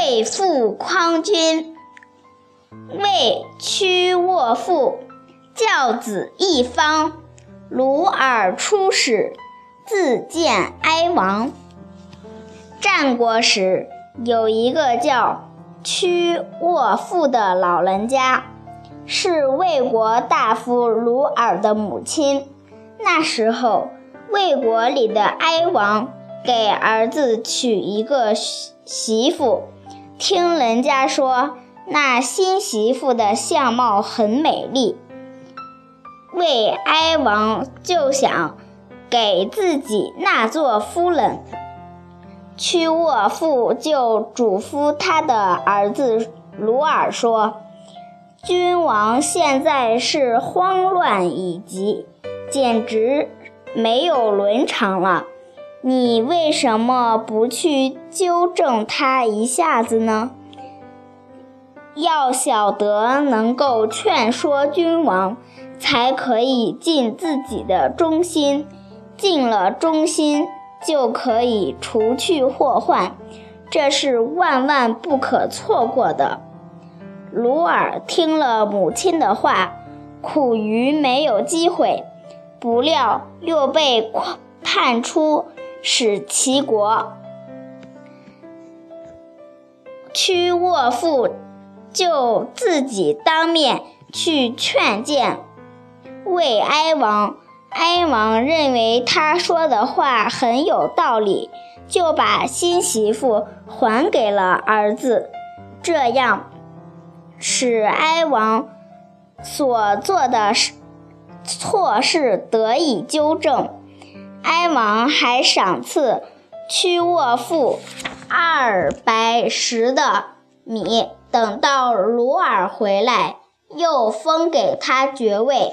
魏复匡君。魏屈沃父，教子一方。鲁尔出使，自见哀王。战国时，有一个叫屈沃父的老人家，是魏国大夫鲁尔的母亲。那时候，魏国里的哀王给儿子娶一个媳妇，听人家说那新媳妇的相貌很美丽。魏哀王就想给自己纳做夫人，屈沃父就嘱咐他的儿子鲁尔说：“君王现在是慌乱已极，简直没有伦常了。你为什么不去纠正他一下子呢？要晓得能够劝说君王。”才可以尽自己的忠心，尽了忠心就可以除去祸患，这是万万不可错过的。鲁尔听了母亲的话，苦于没有机会，不料又被判出使齐国。屈沃父就自己当面去劝谏。魏哀王，哀王认为他说的话很有道理，就把新媳妇还给了儿子，这样使哀王所做的错事得以纠正。哀王还赏赐屈沃父二百石的米，等到鲁尔回来，又封给他爵位。